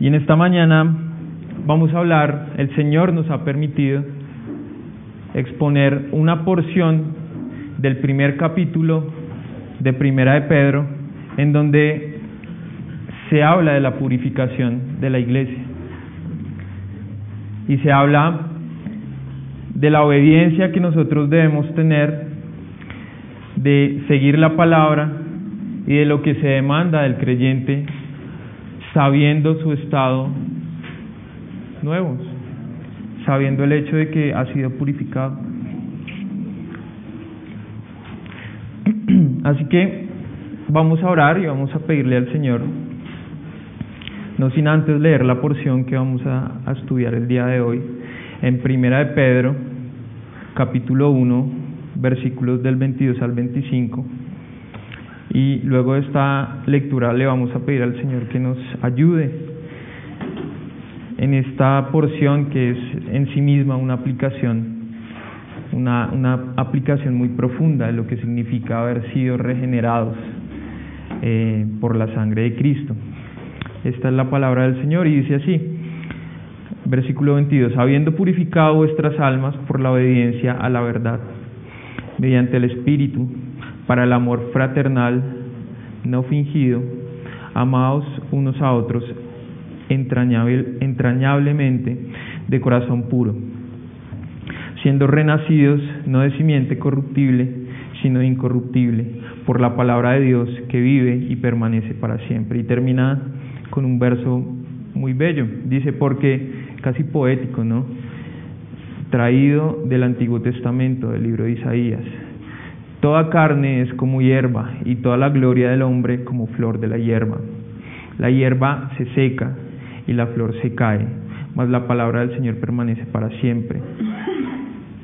Y en esta mañana vamos a hablar, el Señor nos ha permitido exponer una porción del primer capítulo de Primera de Pedro, en donde se habla de la purificación de la iglesia. Y se habla de la obediencia que nosotros debemos tener, de seguir la palabra y de lo que se demanda del creyente sabiendo su estado nuevos, sabiendo el hecho de que ha sido purificado. Así que vamos a orar y vamos a pedirle al Señor, no sin antes leer la porción que vamos a, estudiar el día de hoy, en Primera de Pedro, capítulo 1, versículos del 22 al 25 y luego de esta lectura le vamos a pedir al Señor que nos ayude en esta porción que es en sí misma una aplicación, una, una aplicación muy profunda de lo que significa haber sido regenerados eh, por la sangre de Cristo. Esta es la palabra del Señor y dice así, versículo 22, habiendo purificado vuestras almas por la obediencia a la verdad, mediante el Espíritu, para el amor fraternal no fingido, amados unos a otros entrañable, entrañablemente de corazón puro, siendo renacidos no de simiente corruptible, sino incorruptible, por la palabra de Dios que vive y permanece para siempre. Y termina con un verso muy bello, dice, porque casi poético, ¿no? Traído del Antiguo Testamento, del libro de Isaías Toda carne es como hierba y toda la gloria del hombre como flor de la hierba. La hierba se seca y la flor se cae, mas la palabra del Señor permanece para siempre.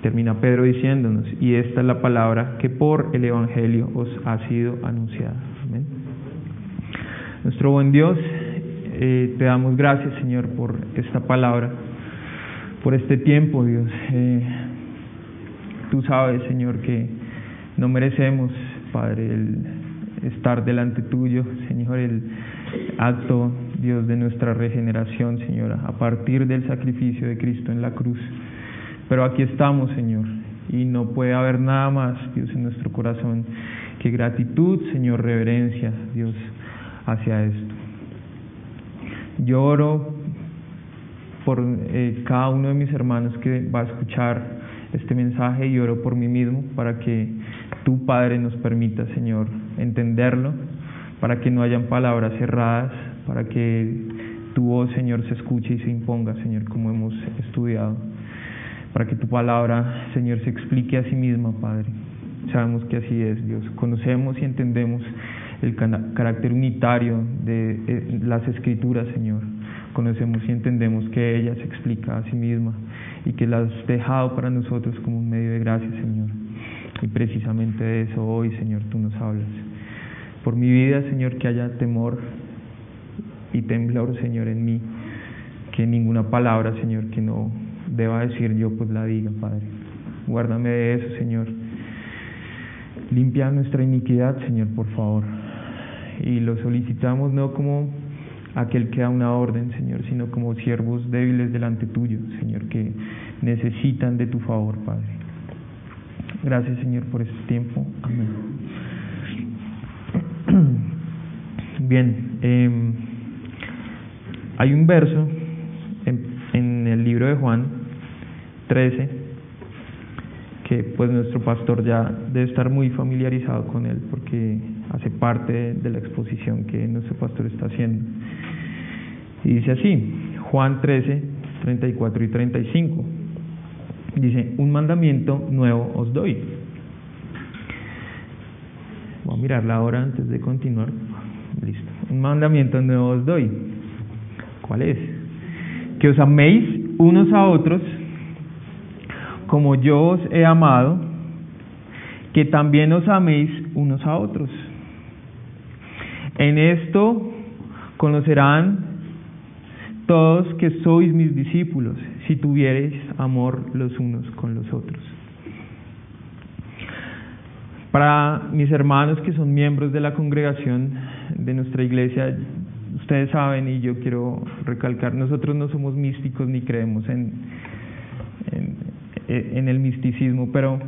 Termina Pedro diciéndonos, y esta es la palabra que por el Evangelio os ha sido anunciada. Nuestro buen Dios, eh, te damos gracias Señor por esta palabra, por este tiempo Dios. Eh, tú sabes Señor que no merecemos, Padre, el estar delante tuyo, Señor, el acto, Dios, de nuestra regeneración, Señor, a partir del sacrificio de Cristo en la cruz. Pero aquí estamos, Señor, y no puede haber nada más, Dios, en nuestro corazón que gratitud, Señor, reverencia, Dios, hacia esto. Lloro por eh, cada uno de mis hermanos que va a escuchar este mensaje y oro por mí mismo para que tu Padre nos permita, Señor, entenderlo, para que no hayan palabras cerradas, para que tu voz, Señor, se escuche y se imponga, Señor, como hemos estudiado, para que tu palabra, Señor, se explique a sí misma, Padre. Sabemos que así es, Dios. Conocemos y entendemos el carácter unitario de eh, las escrituras, Señor. Conocemos y entendemos que ella se explica a sí misma y que la has dejado para nosotros como un medio de gracia, Señor. Y precisamente de eso hoy, Señor, tú nos hablas. Por mi vida, Señor, que haya temor y temblor, Señor, en mí. Que ninguna palabra, Señor, que no deba decir yo, pues la diga, Padre. Guárdame de eso, Señor. Limpia nuestra iniquidad, Señor, por favor. Y lo solicitamos no como aquel que da una orden, Señor, sino como siervos débiles delante tuyo, Señor, que necesitan de tu favor, Padre. Gracias, Señor, por este tiempo. Amén. Bien, eh, hay un verso en, en el libro de Juan 13 que pues nuestro pastor ya debe estar muy familiarizado con él porque hace parte de la exposición que nuestro pastor está haciendo. Y dice así, Juan 13, 34 y 35 dice, un mandamiento nuevo os doy. Voy a mirar la antes de continuar. Listo. Un mandamiento nuevo os doy. ¿Cuál es? Que os améis unos a otros como yo os he amado, que también os améis unos a otros. En esto conocerán todos que sois mis discípulos, si tuviereis amor los unos con los otros. Para mis hermanos que son miembros de la congregación de nuestra iglesia, ustedes saben y yo quiero recalcar, nosotros no somos místicos ni creemos en, en, el misticismo, pero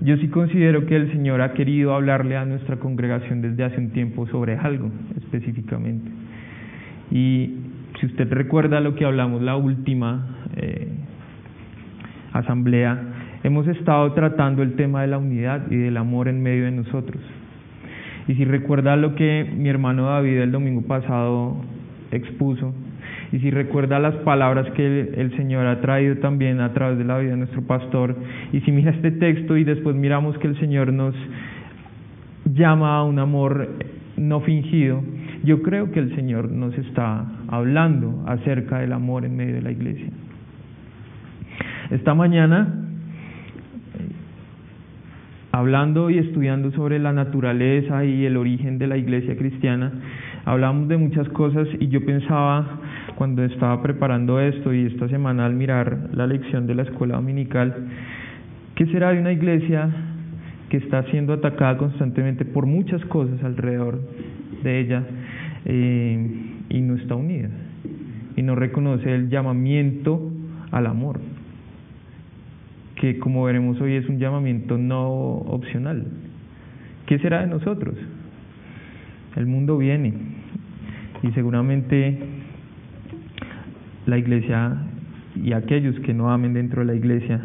yo sí considero que el Señor ha querido hablarle a nuestra congregación desde hace un tiempo sobre algo específicamente. Y si usted recuerda lo que hablamos la última eh, asamblea, hemos estado tratando el tema de la unidad y del amor en medio de nosotros. Y si recuerda lo que mi hermano David el domingo pasado expuso, y si recuerda las palabras que el Señor ha traído también a través de la vida de nuestro pastor, y si mira este texto y después miramos que el Señor nos llama a un amor no fingido, yo creo que el Señor nos está hablando acerca del amor en medio de la iglesia. Esta mañana, hablando y estudiando sobre la naturaleza y el origen de la iglesia cristiana, hablamos de muchas cosas y yo pensaba cuando estaba preparando esto y esta semana al mirar la lección de la escuela dominical, ¿qué será de una iglesia que está siendo atacada constantemente por muchas cosas alrededor de ella eh, y no está unida y no reconoce el llamamiento al amor, que como veremos hoy es un llamamiento no opcional. ¿Qué será de nosotros? El mundo viene y seguramente la iglesia y aquellos que no amen dentro de la iglesia,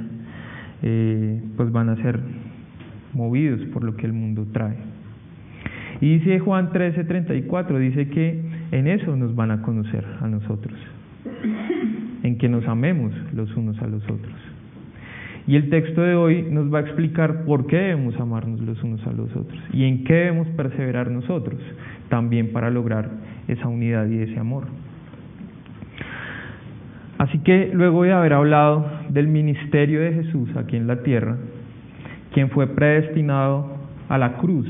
eh, pues van a ser movidos por lo que el mundo trae. Y dice Juan 13:34, dice que en eso nos van a conocer a nosotros, en que nos amemos los unos a los otros. Y el texto de hoy nos va a explicar por qué debemos amarnos los unos a los otros y en qué debemos perseverar nosotros, también para lograr esa unidad y ese amor. Así que luego de haber hablado del ministerio de Jesús aquí en la tierra, quien fue predestinado a la cruz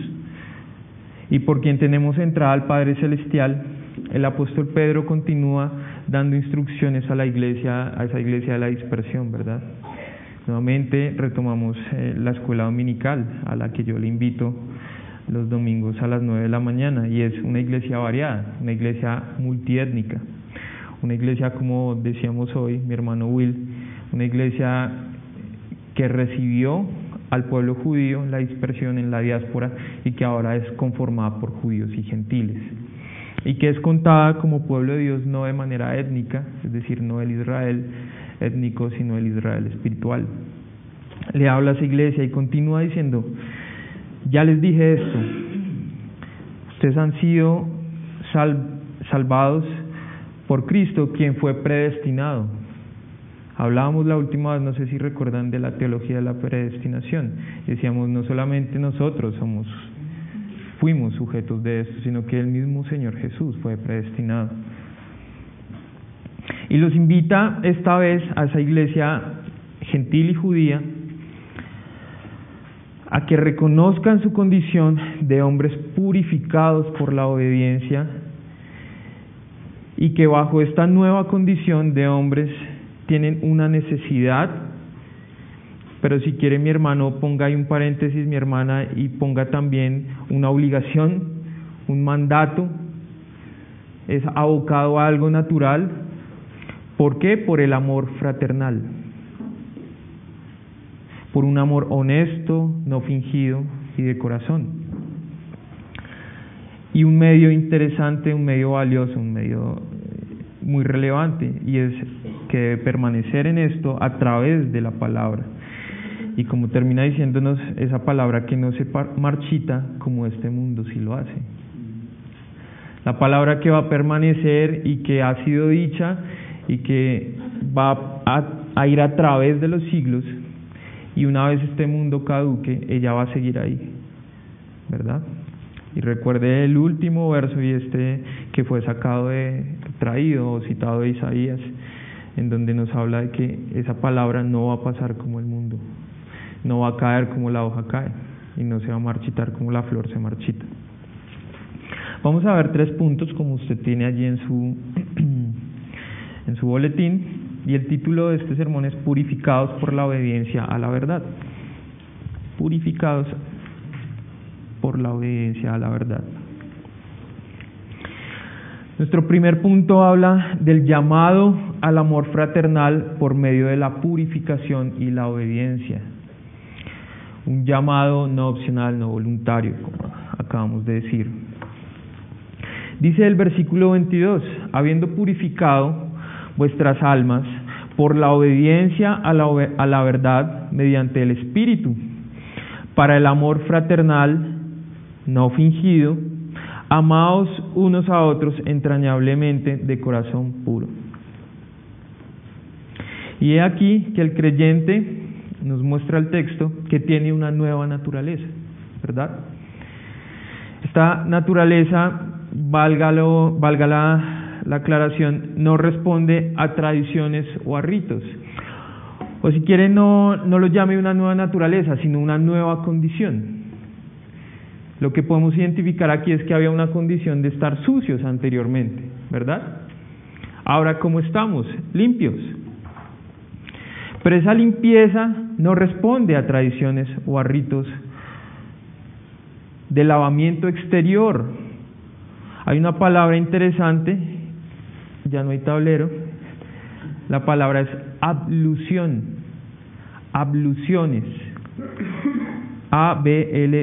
y por quien tenemos entrada al Padre Celestial, el apóstol Pedro continúa dando instrucciones a la iglesia, a esa iglesia de la dispersión, ¿verdad? Nuevamente retomamos eh, la escuela dominical a la que yo le invito los domingos a las nueve de la mañana y es una iglesia variada, una iglesia multiétnica una iglesia como decíamos hoy, mi hermano Will, una iglesia que recibió al pueblo judío la dispersión en la diáspora y que ahora es conformada por judíos y gentiles y que es contada como pueblo de Dios no de manera étnica, es decir, no el Israel étnico, sino el Israel espiritual. Le habla a esa iglesia y continúa diciendo, ya les dije esto, ustedes han sido salvados por Cristo, quien fue predestinado. Hablábamos la última vez, no sé si recuerdan, de la teología de la predestinación. Decíamos, no solamente nosotros somos, fuimos sujetos de esto, sino que el mismo Señor Jesús fue predestinado. Y los invita esta vez a esa iglesia gentil y judía a que reconozcan su condición de hombres purificados por la obediencia y que bajo esta nueva condición de hombres tienen una necesidad, pero si quiere mi hermano ponga ahí un paréntesis, mi hermana, y ponga también una obligación, un mandato, es abocado a algo natural. ¿Por qué? Por el amor fraternal, por un amor honesto, no fingido y de corazón y un medio interesante, un medio valioso, un medio muy relevante y es que debe permanecer en esto a través de la palabra. Y como termina diciéndonos esa palabra que no se marchita como este mundo sí lo hace. La palabra que va a permanecer y que ha sido dicha y que va a, ir a través de los siglos y una vez este mundo caduque, ella va a seguir ahí. ¿Verdad? Y recuerde el último verso y este que fue sacado de, traído o citado de Isaías, en donde nos habla de que esa palabra no va a pasar como el mundo, no va a caer como la hoja cae y no se va a marchitar como la flor se marchita. Vamos a ver tres puntos como usted tiene allí en su en su boletín y el título de este sermón es Purificados por la obediencia a la verdad. Purificados por la obediencia a la verdad. Nuestro primer punto habla del llamado al amor fraternal por medio de la purificación y la obediencia. Un llamado no opcional, no voluntario, como acabamos de decir. Dice el versículo 22, habiendo purificado vuestras almas por la obediencia a la, a la verdad mediante el Espíritu, para el amor fraternal no fingido, amaos unos a otros entrañablemente de corazón puro. Y he aquí que el creyente nos muestra el texto que tiene una nueva naturaleza, ¿verdad? Esta naturaleza, válgalo, valga la, la aclaración, no responde a tradiciones o a ritos. O si quieren, no, no lo llame una nueva naturaleza, sino una nueva condición. Lo que podemos identificar aquí es que había una condición de estar sucios anteriormente, ¿verdad? Ahora, ¿cómo estamos? Limpios. Pero esa limpieza no responde a tradiciones o a ritos de lavamiento exterior. Hay una palabra interesante, ya no hay tablero, la palabra es ablución, abluciones. A-B-L-U-C-I-O-N-E-S,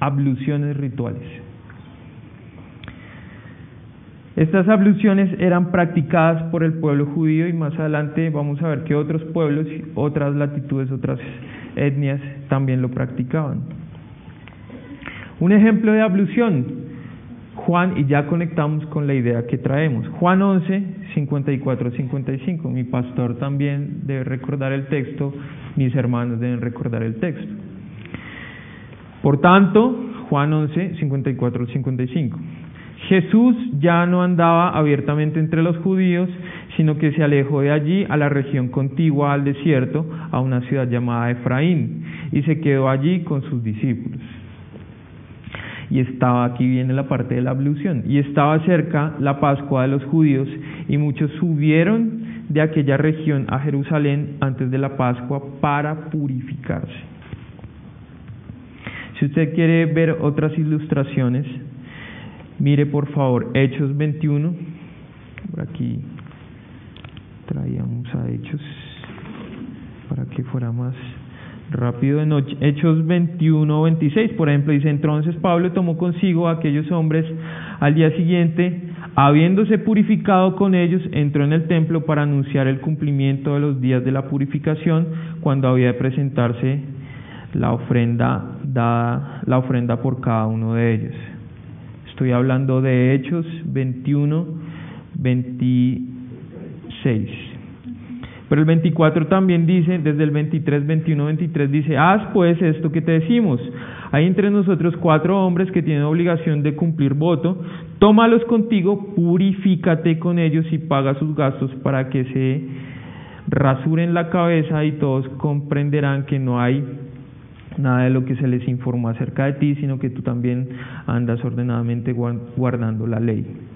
abluciones rituales. Estas abluciones eran practicadas por el pueblo judío y más adelante vamos a ver que otros pueblos, otras latitudes, otras etnias también lo practicaban. Un ejemplo de ablución, Juan, y ya conectamos con la idea que traemos. Juan 11, 54, 55. Mi pastor también debe recordar el texto mis hermanos deben recordar el texto. Por tanto, Juan 11, 54 55. Jesús ya no andaba abiertamente entre los judíos, sino que se alejó de allí a la región contigua al desierto, a una ciudad llamada Efraín, y se quedó allí con sus discípulos. Y estaba, aquí viene la parte de la ablución, y estaba cerca la Pascua de los judíos, y muchos subieron de aquella región a Jerusalén antes de la Pascua para purificarse. Si usted quiere ver otras ilustraciones, mire por favor Hechos 21. Por aquí traíamos a Hechos para que fuera más rápido en Hechos 21 26, por ejemplo, dice entonces Pablo tomó consigo a aquellos hombres al día siguiente Habiéndose purificado con ellos, entró en el templo para anunciar el cumplimiento de los días de la purificación, cuando había de presentarse la ofrenda dada, la ofrenda por cada uno de ellos. Estoy hablando de Hechos 21, 26. Pero el 24 también dice, desde el 23, 21, 23 dice, haz pues esto que te decimos. Hay entre nosotros cuatro hombres que tienen obligación de cumplir voto, tómalos contigo, purifícate con ellos y paga sus gastos para que se rasuren la cabeza y todos comprenderán que no hay nada de lo que se les informó acerca de ti, sino que tú también andas ordenadamente guardando la ley.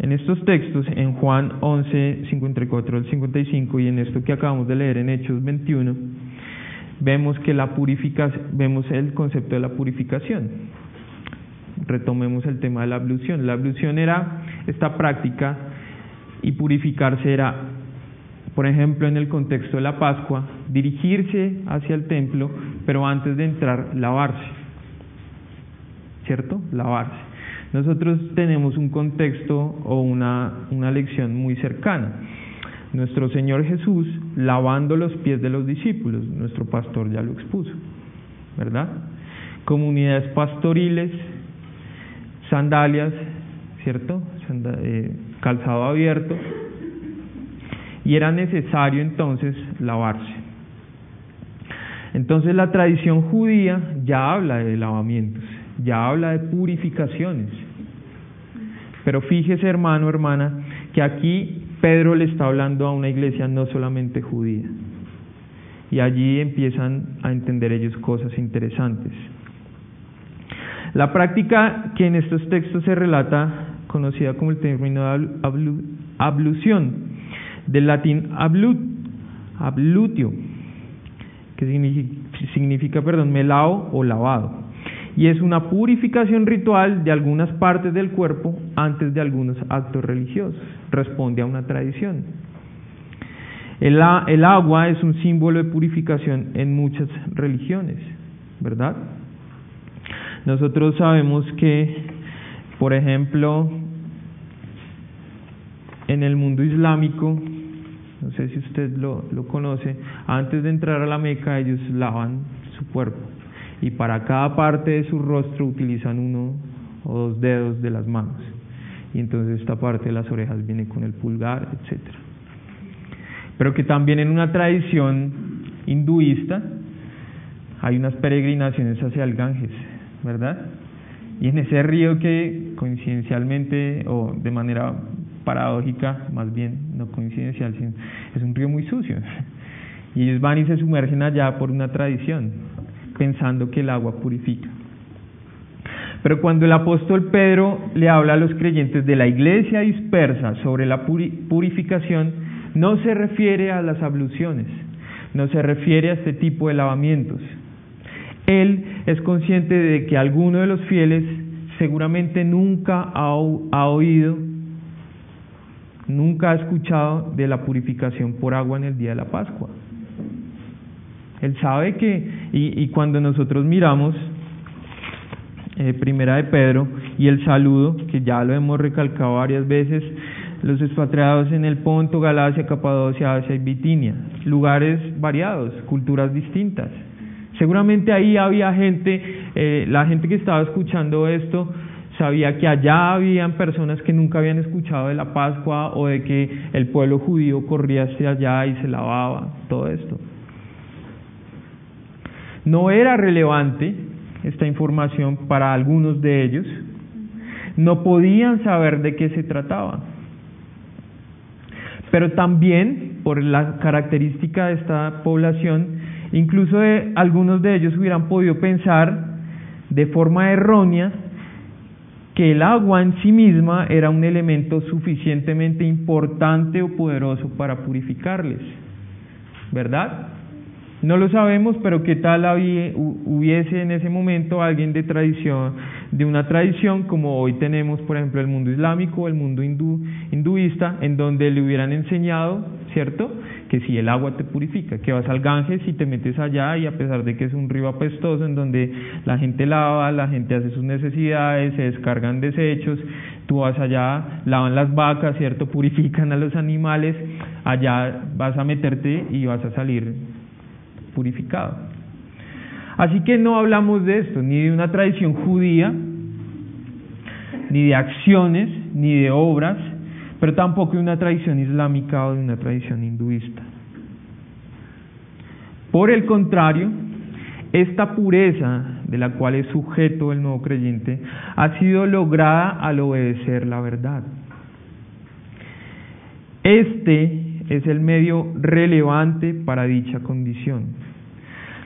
En estos textos, en Juan 11, 54 al 55 y en esto que acabamos de leer en Hechos 21, vemos que la vemos el concepto de la purificación. Retomemos el tema de la ablución. La ablución era esta práctica y purificarse era, por ejemplo, en el contexto de la Pascua, dirigirse hacia el templo, pero antes de entrar, lavarse. ¿Cierto? Lavarse. Nosotros tenemos un contexto o una, una lección muy cercana. Nuestro Señor Jesús lavando los pies de los discípulos, nuestro pastor ya lo expuso, ¿verdad? Comunidades pastoriles, sandalias, ¿cierto? Eh, calzado abierto, y era necesario entonces lavarse. Entonces la tradición judía ya habla de lavamientos, ya habla de purificaciones. Pero fíjese hermano, hermana, que aquí Pedro le está hablando a una iglesia no solamente judía. Y allí empiezan a entender ellos cosas interesantes. La práctica que en estos textos se relata, conocida como el término de ablución, del latín ablut, ablutio, que significa, significa perdón, melao o lavado y es una purificación ritual de algunas partes del cuerpo antes de algunos actos religiosos. Responde a una tradición. El, agua es un símbolo de purificación en muchas religiones, ¿verdad? Nosotros sabemos que, por ejemplo, en el mundo islámico, no sé si usted lo conoce, antes de entrar a la Meca ellos lavan su cuerpo y para cada parte de su rostro utilizan uno o dos dedos de las manos. Y entonces esta parte de las orejas viene con el pulgar, etcétera. Pero que también en una tradición hinduista hay unas peregrinaciones hacia el Ganges, ¿verdad? Y en ese río que coincidencialmente o de manera paradójica, más bien no coincidencial, sino es un río muy sucio. Y ellos van y se sumergen allá por una tradición, pensando que el agua purifica. Pero cuando el apóstol Pedro le habla a los creyentes de la iglesia dispersa sobre la purificación, no se refiere a las abluciones, no se refiere a este tipo de lavamientos. Él es consciente de que alguno de los fieles seguramente nunca ha, ha oído, nunca ha escuchado de la purificación por agua en el día de la Pascua. Él sabe que, y, cuando nosotros miramos eh, Primera de Pedro y el saludo, que ya lo hemos recalcado varias veces, los expatriados en el Ponto, Galacia, Capadocia, Asia y Bitinia, lugares variados, culturas distintas. Seguramente ahí había gente, eh, la gente que estaba escuchando esto sabía que allá habían personas que nunca habían escuchado de la Pascua o de que el pueblo judío corría hacia allá y se lavaba, todo esto. No era relevante esta información para algunos de ellos, no podían saber de qué se trataba. Pero también, por la característica de esta población, incluso algunos de ellos hubieran podido pensar de forma errónea que el agua en sí misma era un elemento suficientemente importante o poderoso para purificarles, ¿verdad? No lo sabemos, pero qué tal hubiese en ese momento alguien de tradición, de una tradición como hoy tenemos, por ejemplo, el mundo islámico, el mundo hindú, hinduista, en donde le hubieran enseñado, ¿cierto? Que si el agua te purifica, que vas al Ganges y te metes allá y a pesar de que es un río apestoso en donde la gente lava, la gente hace sus necesidades, se descargan desechos, tú vas allá, lavan las vacas, ¿cierto? Purifican a los animales, allá vas a meterte y vas a salir purificado. Así que no hablamos de esto, ni de una tradición judía, ni de acciones, ni de obras, pero tampoco de una tradición islámica o de una tradición hinduista. Por el contrario, esta pureza de la cual es sujeto el nuevo creyente ha sido lograda al obedecer la verdad. Este es el medio relevante para dicha condición,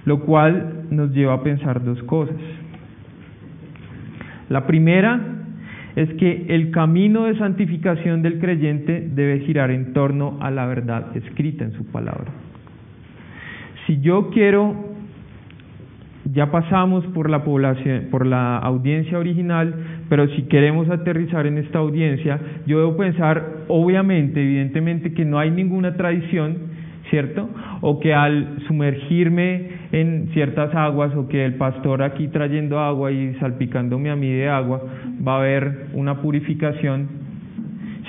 lo cual nos lleva a pensar dos cosas. La primera es que el camino de santificación del creyente debe girar en torno a la verdad escrita en su palabra. Si yo quiero ya pasamos por la población, por la audiencia original, pero si queremos aterrizar en esta audiencia, yo debo pensar, obviamente, evidentemente, que no hay ninguna tradición, ¿cierto? O que al sumergirme en ciertas aguas, o que el pastor aquí trayendo agua y salpicándome a mí de agua, va a haber una purificación,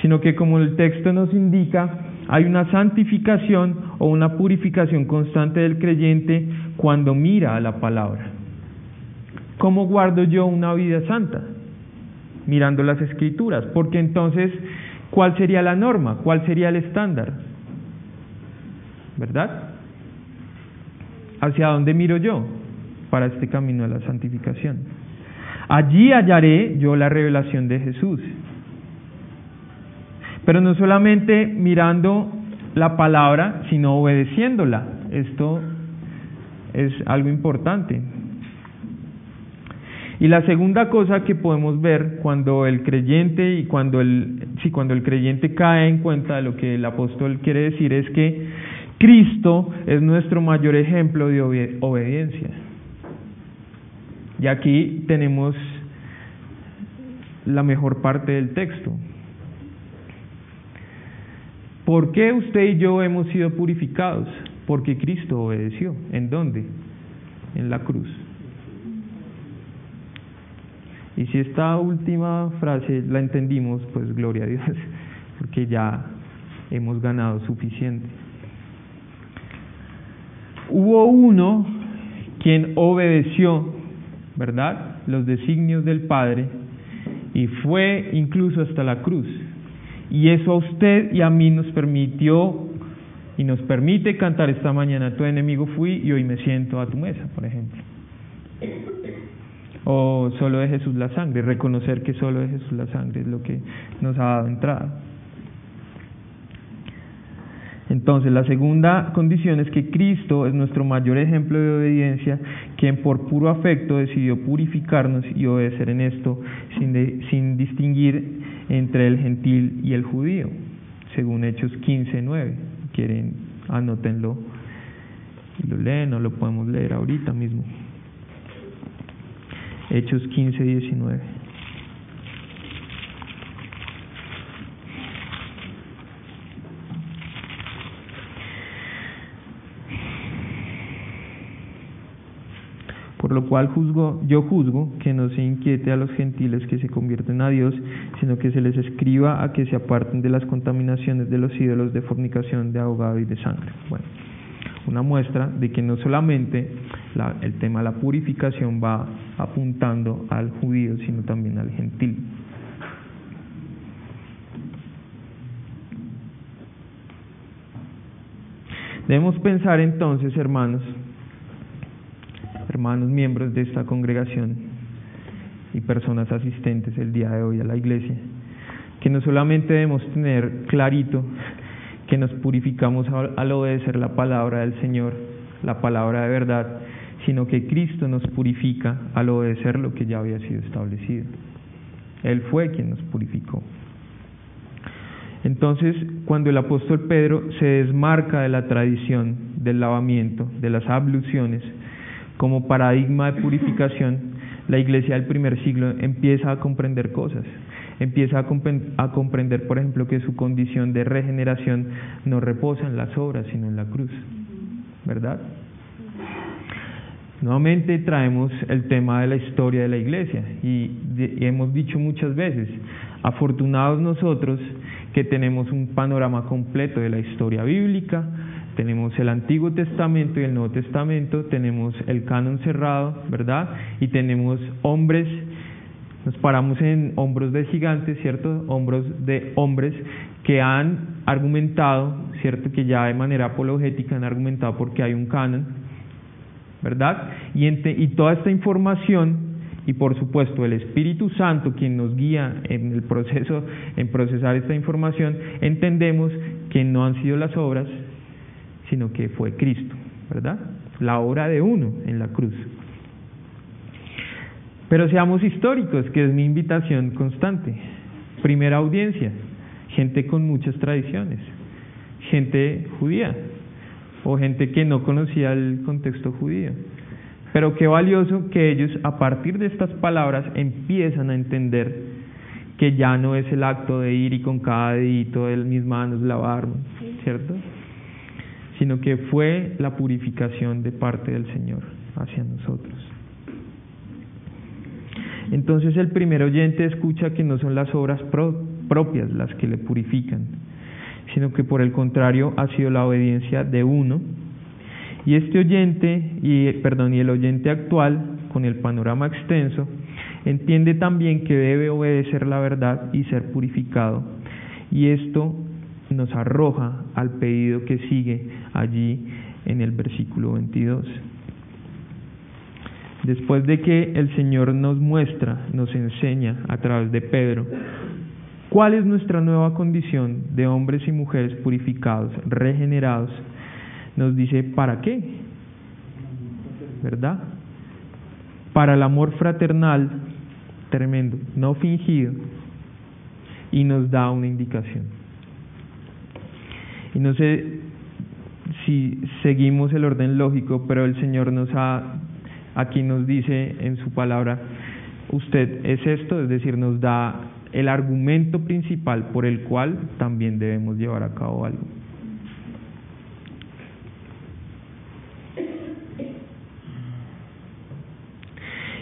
sino que como el texto nos indica, hay una santificación o una purificación constante del creyente cuando mira a la palabra. ¿Cómo guardo yo una vida santa? Mirando las escrituras, porque entonces, ¿cuál sería la norma? ¿Cuál sería el estándar? ¿Verdad? ¿Hacia dónde miro yo para este camino de la santificación? Allí hallaré yo la revelación de Jesús. Pero no solamente mirando la palabra, sino obedeciéndola. Esto es algo importante. Y la segunda cosa que podemos ver cuando el creyente y cuando el, sí, cuando el creyente cae en cuenta de lo que el apóstol quiere decir es que Cristo es nuestro mayor ejemplo de obediencia. Y aquí tenemos la mejor parte del texto. ¿Por qué usted y yo hemos sido purificados? Porque Cristo obedeció. ¿En dónde? En la cruz. Y si esta última frase la entendimos, pues gloria a Dios, porque ya hemos ganado suficiente. Hubo uno quien obedeció, ¿verdad? Los designios del Padre y fue incluso hasta la cruz. Y eso a usted y a mí nos permitió y nos permite cantar esta mañana, tu enemigo fui y hoy me siento a tu mesa, por ejemplo. O solo de Jesús la sangre, reconocer que solo de Jesús la sangre es lo que nos ha dado entrada. Entonces, la segunda condición es que Cristo es nuestro mayor ejemplo de obediencia, quien por puro afecto decidió purificarnos y obedecer en esto sin, sin distinguir entre el gentil y el judío, según Hechos 15, 9. Quieren, anótenlo y lo leen, o lo podemos leer ahorita mismo. Hechos 15, 19. Por lo cual juzgo, yo juzgo que no se inquiete a los gentiles que se convierten a Dios, sino que se les escriba a que se aparten de las contaminaciones de los ídolos de fornicación, de ahogado y de sangre. Bueno, una muestra de que no solamente el tema de la purificación va apuntando al judío, sino también al gentil. Debemos pensar entonces, hermanos, hermanos miembros de esta congregación y personas asistentes el día de hoy a la iglesia, que no solamente debemos tener clarito que nos purificamos al obedecer la palabra del Señor, la palabra de verdad, sino que Cristo nos purifica al obedecer lo que ya había sido establecido. Él fue quien nos purificó. Entonces, cuando el apóstol Pedro se desmarca de la tradición del lavamiento, de las abluciones, como paradigma de purificación, la iglesia del primer siglo empieza a comprender cosas. Empieza a, comprender, por ejemplo, que su condición de regeneración no reposa en las obras, sino en la cruz. ¿Verdad? Nuevamente traemos el tema de la historia de la iglesia y hemos dicho muchas veces, afortunados nosotros que tenemos un panorama completo de la historia bíblica, tenemos el Antiguo Testamento y el Nuevo Testamento, tenemos el canon cerrado, ¿verdad? Y tenemos hombres, nos paramos en hombros de gigantes, ¿cierto? Hombros de hombres que han argumentado, ¿cierto? Que ya de manera apologética han argumentado porque hay un canon, ¿verdad? Y, y toda esta información y por supuesto el Espíritu Santo quien nos guía en el proceso en procesar esta información, entendemos que no han sido las obras, sino que fue Cristo, ¿verdad? La obra de uno en la cruz. Pero seamos históricos, que es mi invitación constante. Primera audiencia, gente con muchas tradiciones, gente judía o gente que no conocía el contexto judío. Pero qué valioso que ellos a partir de estas palabras empiezan a entender que ya no es el acto de ir y con cada dedito de mis manos lavarme, ¿cierto? sino que fue la purificación de parte del Señor hacia nosotros. Entonces el primer oyente escucha que no son las obras propias las que le purifican, sino que por el contrario ha sido la obediencia de uno. Y este oyente, y, perdón, y el oyente actual, con el panorama extenso, entiende también que debe obedecer la verdad y ser purificado. Y esto nos arroja al pedido que sigue allí en el versículo 22. Después de que el Señor nos muestra, nos enseña a través de Pedro, cuál es nuestra nueva condición de hombres y mujeres purificados, regenerados, nos dice, ¿para qué? ¿Verdad? Para el amor fraternal tremendo, no fingido, y nos da una indicación. Y no sé si seguimos el orden lógico, pero el Señor nos ha aquí nos dice en su palabra, usted es esto, es decir, nos da el argumento principal por el cual también debemos llevar a cabo algo.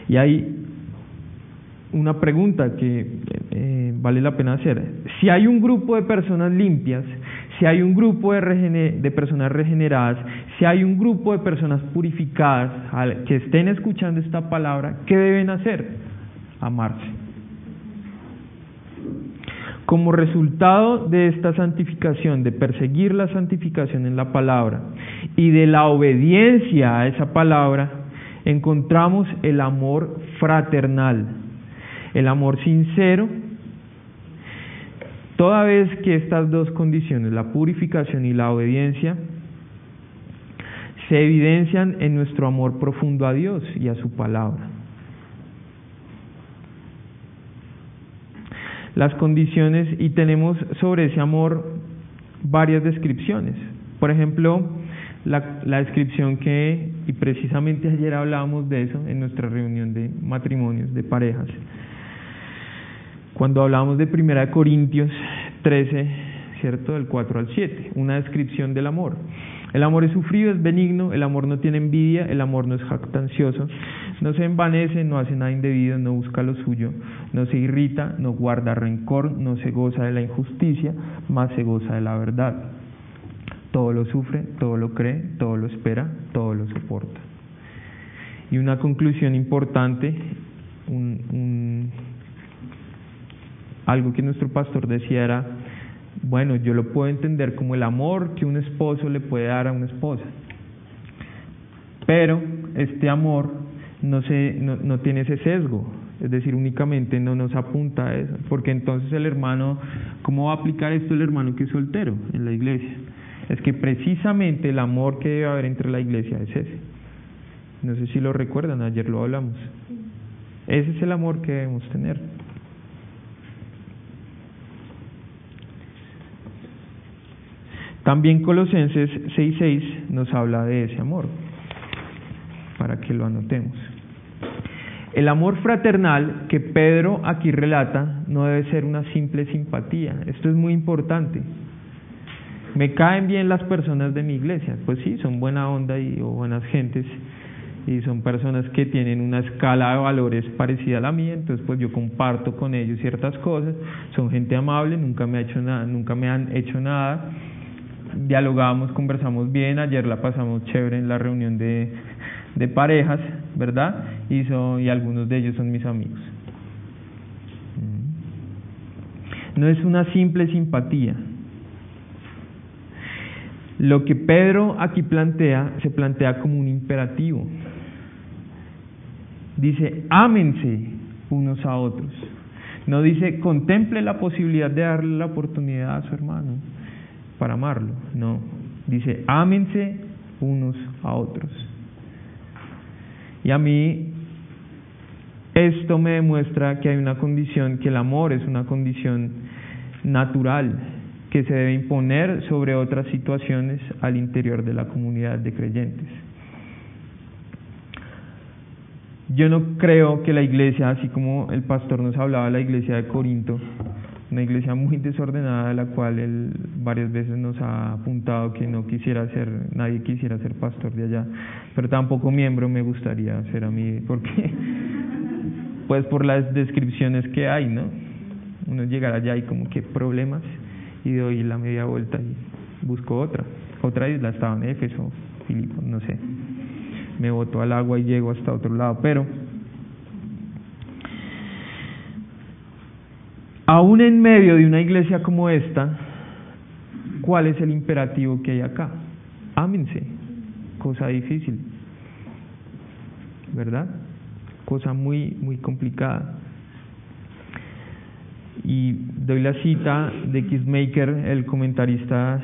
Y hay una pregunta que eh, vale la pena hacer. Si hay un grupo de personas limpias, si hay un grupo de, personas regeneradas, si hay un grupo de personas purificadas que estén escuchando esta palabra, ¿qué deben hacer? Amarse. Como resultado de esta santificación, de perseguir la santificación en la palabra y de la obediencia a esa palabra, encontramos el amor fraternal, el amor sincero, toda vez que estas dos condiciones, la purificación y la obediencia, se evidencian en nuestro amor profundo a Dios y a su palabra. Las condiciones, y tenemos sobre ese amor varias descripciones. Por ejemplo, la, la descripción que, y precisamente ayer hablábamos de eso en nuestra reunión de matrimonios, de parejas, cuando hablamos de 1 Corintios 13, ¿cierto? Del 4 al 7, una descripción del amor. El amor es sufrido, es benigno, el amor no tiene envidia, el amor no es jactancioso, no se envanece, no hace nada indebido, no busca lo suyo, no se irrita, no guarda rencor, no se goza de la injusticia, más se goza de la verdad. Todo lo sufre, todo lo cree, todo lo espera, todo lo soporta. Y una conclusión importante, un, algo que nuestro pastor decía era, bueno, yo lo puedo entender como el amor que un esposo le puede dar a una esposa. Pero este amor no, se, no, no tiene ese sesgo, es decir, únicamente no nos apunta a eso, porque entonces el hermano, ¿cómo va a aplicar esto el hermano que es soltero en la iglesia? Es que precisamente el amor que debe haber entre la iglesia es ese. No sé si lo recuerdan, ayer lo hablamos. Ese es el amor que debemos tener. También Colosenses 6:6 nos habla de ese amor, para que lo anotemos. El amor fraternal que Pedro aquí relata no debe ser una simple simpatía, esto es muy importante. Me caen bien las personas de mi iglesia, pues sí, son buena onda y o buenas gentes y son personas que tienen una escala de valores parecida a la mía, entonces pues yo comparto con ellos ciertas cosas, son gente amable, nunca me ha hecho nada, nunca me han hecho nada dialogamos, conversamos bien, ayer la pasamos chévere en la reunión de, de parejas, ¿verdad? Y, son, y algunos de ellos son mis amigos. Mm. No es una simple simpatía. Lo que Pedro aquí plantea se plantea como un imperativo. Dice, ámense unos a otros. No dice, contemple la posibilidad de darle la oportunidad a su hermano para amarlo, no. Dice, ámense unos a otros. Y a mí esto me demuestra que hay una condición, que el amor es una condición natural que se debe imponer sobre otras situaciones al interior de la comunidad de creyentes. Yo no creo que la iglesia, así como el pastor nos hablaba, la iglesia de Corinto, una iglesia muy desordenada, la cual él varias veces nos ha apuntado que no quisiera ser, nadie quisiera ser pastor de allá, pero tampoco miembro me gustaría ser a mí, porque, pues por las descripciones que hay, ¿no? Uno llegar allá y como que problemas, y doy la media vuelta y busco otra, otra isla, estaba en Éfeso, Filipo, no sé, me boto al agua y llego hasta otro lado, pero Aún en medio de una iglesia como esta, ¿cuál es el imperativo que hay acá? Ámense, cosa difícil, ¿verdad? Cosa muy, muy complicada. Y doy la cita de Kissmaker, el comentarista,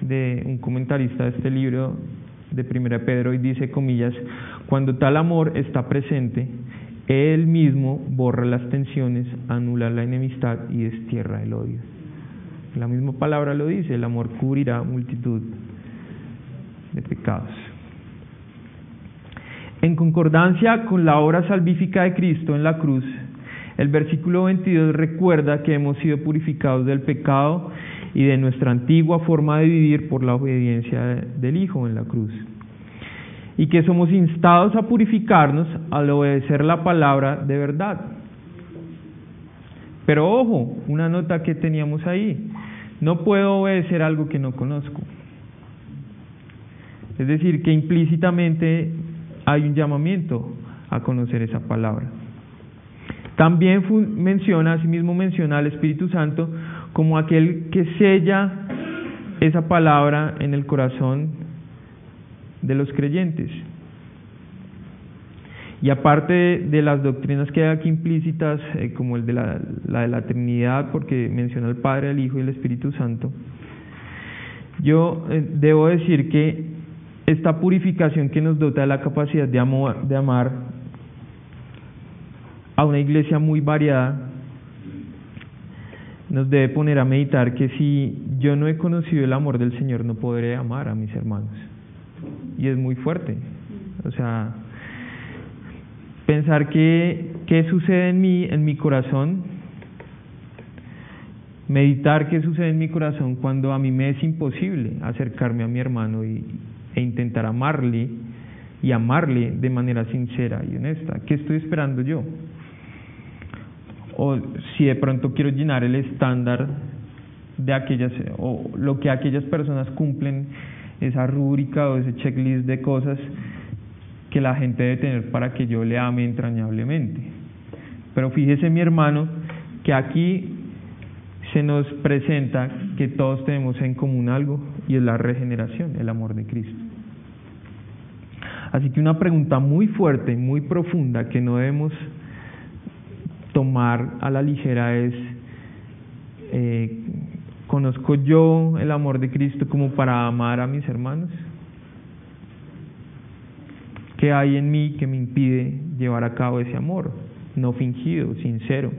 de un comentarista de este libro de Primera Pedro, y dice, comillas, cuando tal amor está presente, él mismo borra las tensiones, anula la enemistad y destierra el odio. La misma palabra lo dice, el amor cubrirá multitud de pecados. En concordancia con la obra salvífica de Cristo en la cruz, el versículo 22 recuerda que hemos sido purificados del pecado y de nuestra antigua forma de vivir por la obediencia del Hijo en la cruz. Y que somos instados a purificarnos al obedecer la palabra de verdad. Pero ojo, una nota que teníamos ahí, no puedo obedecer algo que no conozco. Es decir, que implícitamente hay un llamamiento a conocer esa palabra. También menciona, asimismo menciona al Espíritu Santo como aquel que sella esa palabra en el corazón de los creyentes. Y aparte de, las doctrinas que hay aquí implícitas, eh, como el de la, de la Trinidad, porque menciona al Padre, al Hijo y el Espíritu Santo, yo eh, debo decir que esta purificación que nos dota de la capacidad de, amor, de amar a una iglesia muy variada, nos debe poner a meditar que si yo no he conocido el amor del Señor, no podré amar a mis hermanos. Y es muy fuerte. O sea, pensar que qué sucede en mí, en mi corazón, meditar qué sucede en mi corazón cuando a mí me es imposible acercarme a mi hermano y, e intentar amarle y amarle de manera sincera y honesta. ¿Qué estoy esperando yo? O si de pronto quiero llenar el estándar de aquellas, o lo que aquellas personas cumplen, esa rúbrica o ese checklist de cosas que la gente debe tener para que yo le ame entrañablemente. Pero fíjese mi hermano que aquí se nos presenta que todos tenemos en común algo y es la regeneración, el amor de Cristo. Así que una pregunta muy fuerte, muy profunda que no debemos tomar a la ligera es, eh, ¿conozco yo el amor de Cristo como para amar a mis hermanos? ¿Qué hay en mí que me impide llevar a cabo ese amor? No fingido, sincero.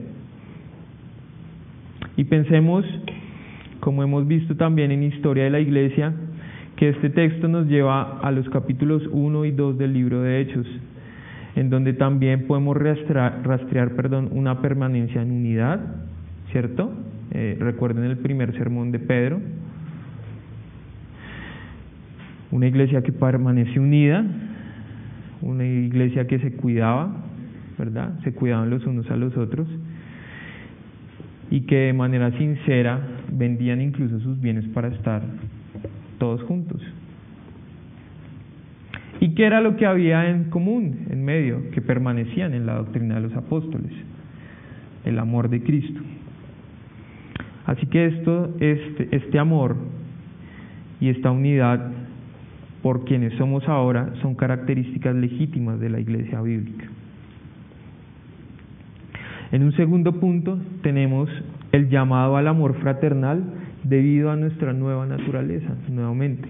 Y pensemos, como hemos visto también en Historia de la Iglesia, que este texto nos lleva a los capítulos 1 y 2 del libro de Hechos, en donde también podemos rastrear, rastrear perdón, una permanencia en unidad, ¿cierto? Eh, recuerden el primer sermón de Pedro, una iglesia que permanece unida, una iglesia que se cuidaba, ¿verdad? Se cuidaban los unos a los otros y que de manera sincera vendían incluso sus bienes para estar todos juntos. ¿Y qué era lo que había en común, en medio, que permanecían en la doctrina de los apóstoles? El amor de Cristo. Así que esto, este, este amor y esta unidad por quienes somos ahora son características legítimas de la iglesia bíblica. En un segundo punto tenemos el llamado al amor fraternal debido a nuestra nueva naturaleza, nuevamente.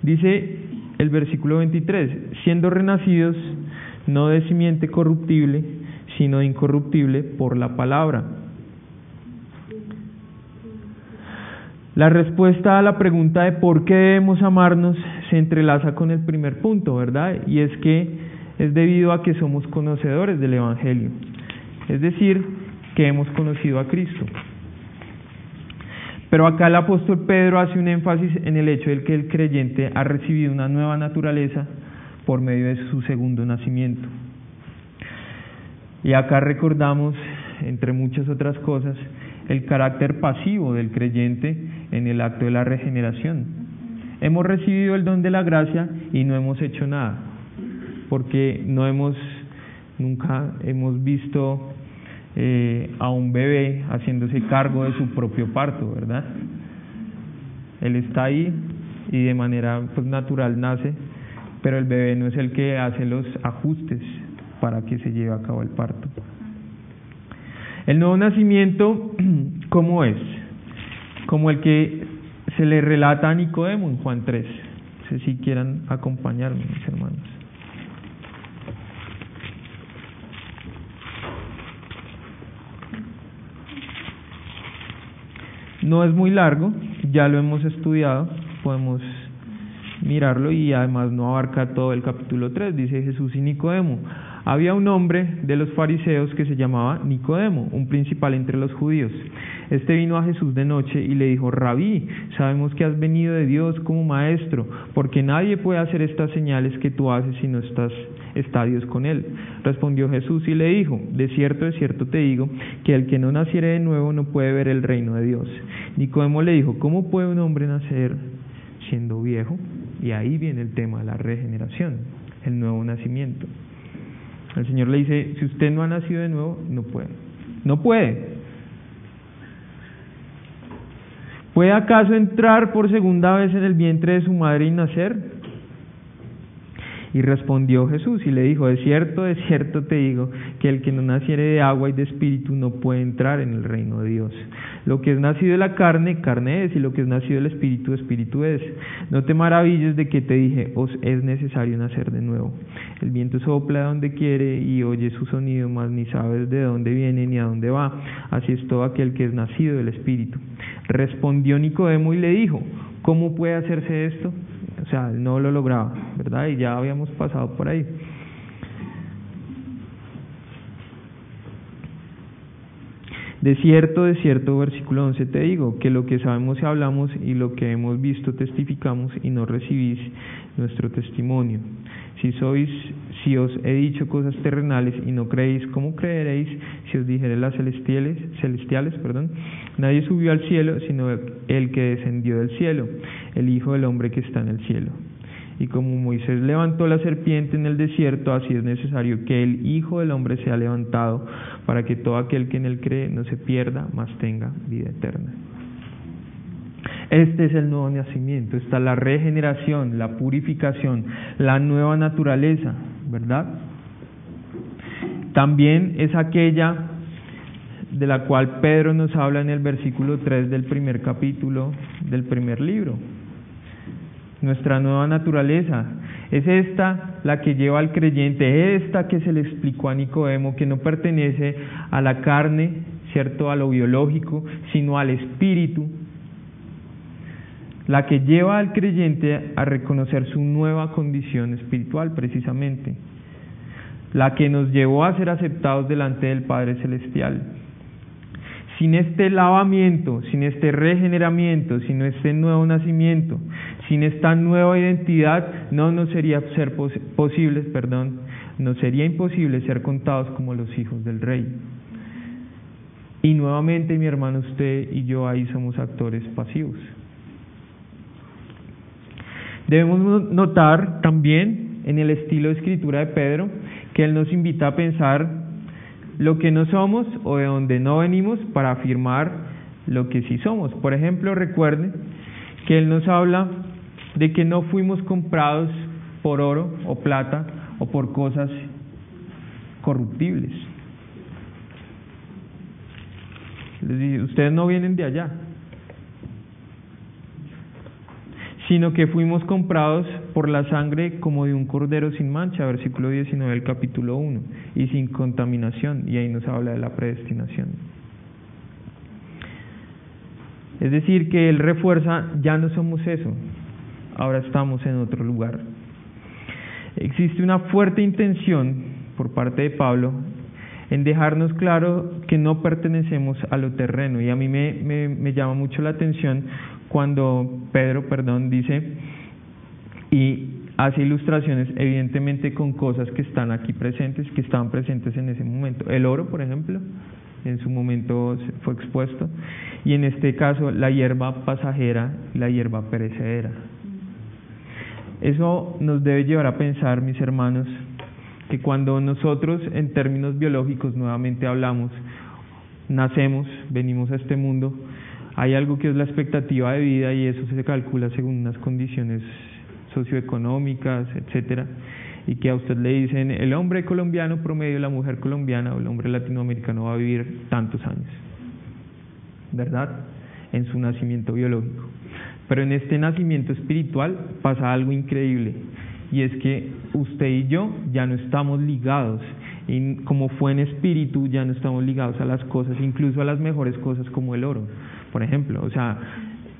Dice el versículo 23, siendo renacidos no de simiente corruptible, sino incorruptible por la palabra La respuesta a la pregunta de por qué debemos amarnos se entrelaza con el primer punto, ¿verdad? Y es que es debido a que somos conocedores del Evangelio, es decir, que hemos conocido a Cristo. Pero acá el apóstol Pedro hace un énfasis en el hecho de que el creyente ha recibido una nueva naturaleza por medio de su segundo nacimiento. Y acá recordamos, entre muchas otras cosas, el carácter pasivo del creyente en el acto de la regeneración. Hemos recibido el don de la gracia y no hemos hecho nada, porque no hemos, nunca hemos visto eh, a un bebé haciéndose cargo de su propio parto, ¿verdad? Él está ahí y de manera pues, natural nace, pero el bebé no es el que hace los ajustes para que se lleve a cabo el parto. El nuevo nacimiento, ¿cómo es? Como el que se le relata a Nicodemo en Juan 3. No sé si quieran acompañarme, mis hermanos. No es muy largo, ya lo hemos estudiado, podemos mirarlo y además no abarca todo el capítulo 3, dice Jesús y Nicodemo. Había un hombre de los fariseos que se llamaba Nicodemo, un principal entre los judíos. Este vino a Jesús de noche y le dijo, Rabí, sabemos que has venido de Dios como maestro, porque nadie puede hacer estas señales que tú haces si no estás está Dios con él. Respondió Jesús y le dijo, de cierto, de cierto te digo, que el que no naciere de nuevo no puede ver el reino de Dios. Nicodemo le dijo, ¿cómo puede un hombre nacer siendo viejo? Y ahí viene el tema de la regeneración, el nuevo nacimiento. El Señor le dice, si usted no ha nacido de nuevo, no puede. No puede. ¿Puede acaso entrar por segunda vez en el vientre de su madre y nacer? Y respondió Jesús y le dijo, de cierto, de cierto te digo, que el que no naciere de agua y de espíritu no puede entrar en el reino de Dios. Lo que es nacido de la carne, carne es, y lo que es nacido del espíritu, espíritu es. No te maravilles de que te dije, os es necesario nacer de nuevo. El viento sopla de donde quiere y oye su sonido, mas ni sabes de dónde viene ni a dónde va. Así es todo aquel que es nacido del espíritu. Respondió Nicodemo y le dijo, ¿cómo puede hacerse esto? O sea, no lo lograba, ¿verdad? Y ya habíamos pasado por ahí. De cierto, de cierto, versículo 11 te digo, que lo que sabemos y hablamos y lo que hemos visto testificamos y no recibís nuestro testimonio. Si sois, si os he dicho cosas terrenales y no creéis, ¿cómo creeréis si os dijere las celestiales, celestiales, perdón? Nadie subió al cielo, sino el que descendió del cielo, el Hijo del Hombre que está en el cielo. Y como Moisés levantó la serpiente en el desierto, así es necesario que el Hijo del Hombre sea levantado, para que todo aquel que en él cree no se pierda, mas tenga vida eterna. Este es el nuevo nacimiento, está la regeneración, la purificación, la nueva naturaleza, ¿verdad? También es aquella de la cual Pedro nos habla en el versículo 3 del primer capítulo del primer libro. Nuestra nueva naturaleza es esta la que lleva al creyente, esta que se le explicó a Nicodemo, que no pertenece a la carne, ¿cierto? A lo biológico, sino al espíritu, la que lleva al creyente a reconocer su nueva condición espiritual precisamente, la que nos llevó a ser aceptados delante del Padre Celestial. Sin este lavamiento, sin este regeneramiento, sin este nuevo nacimiento, sin esta nueva identidad, no nos sería ser perdón, nos sería imposible ser contados como los hijos del Rey. Y nuevamente, mi hermano, usted y yo ahí somos actores pasivos. Debemos notar también en el estilo de escritura de Pedro que él nos invita a pensar lo que no somos o de donde no venimos para afirmar lo que sí somos. Por ejemplo, recuerden que él nos habla de que no fuimos comprados por oro o plata o por cosas corruptibles. ustedes no vienen de allá, sino que fuimos comprados por la sangre como de un cordero sin mancha, versículo 19 del capítulo 1, y sin contaminación, y ahí nos habla de la predestinación. Es decir, que Él refuerza, ya no somos eso, ahora estamos en otro lugar. Existe una fuerte intención por parte de Pablo en dejarnos claro que no pertenecemos a lo terreno, y a mí me, me, llama mucho la atención cuando Pedro, perdón, dice y hace ilustraciones evidentemente con cosas que están aquí presentes, que estaban presentes en ese momento. El oro, por ejemplo, en su momento fue expuesto, y en este caso la hierba pasajera la hierba perecedera. Eso nos debe llevar a pensar, mis hermanos, que cuando nosotros en términos biológicos nuevamente hablamos, nacemos, venimos a este mundo, hay algo que es la expectativa de vida y eso se calcula según unas condiciones socioeconómicas, etcétera, y que a usted le dicen el hombre colombiano promedio, la mujer colombiana o el hombre latinoamericano va a vivir tantos años, ¿verdad? En su nacimiento biológico. Pero en este nacimiento espiritual pasa algo increíble y es que usted y yo ya no estamos ligados y como fue en espíritu ya no estamos ligados a las cosas, incluso a las mejores cosas como el oro por ejemplo. O sea,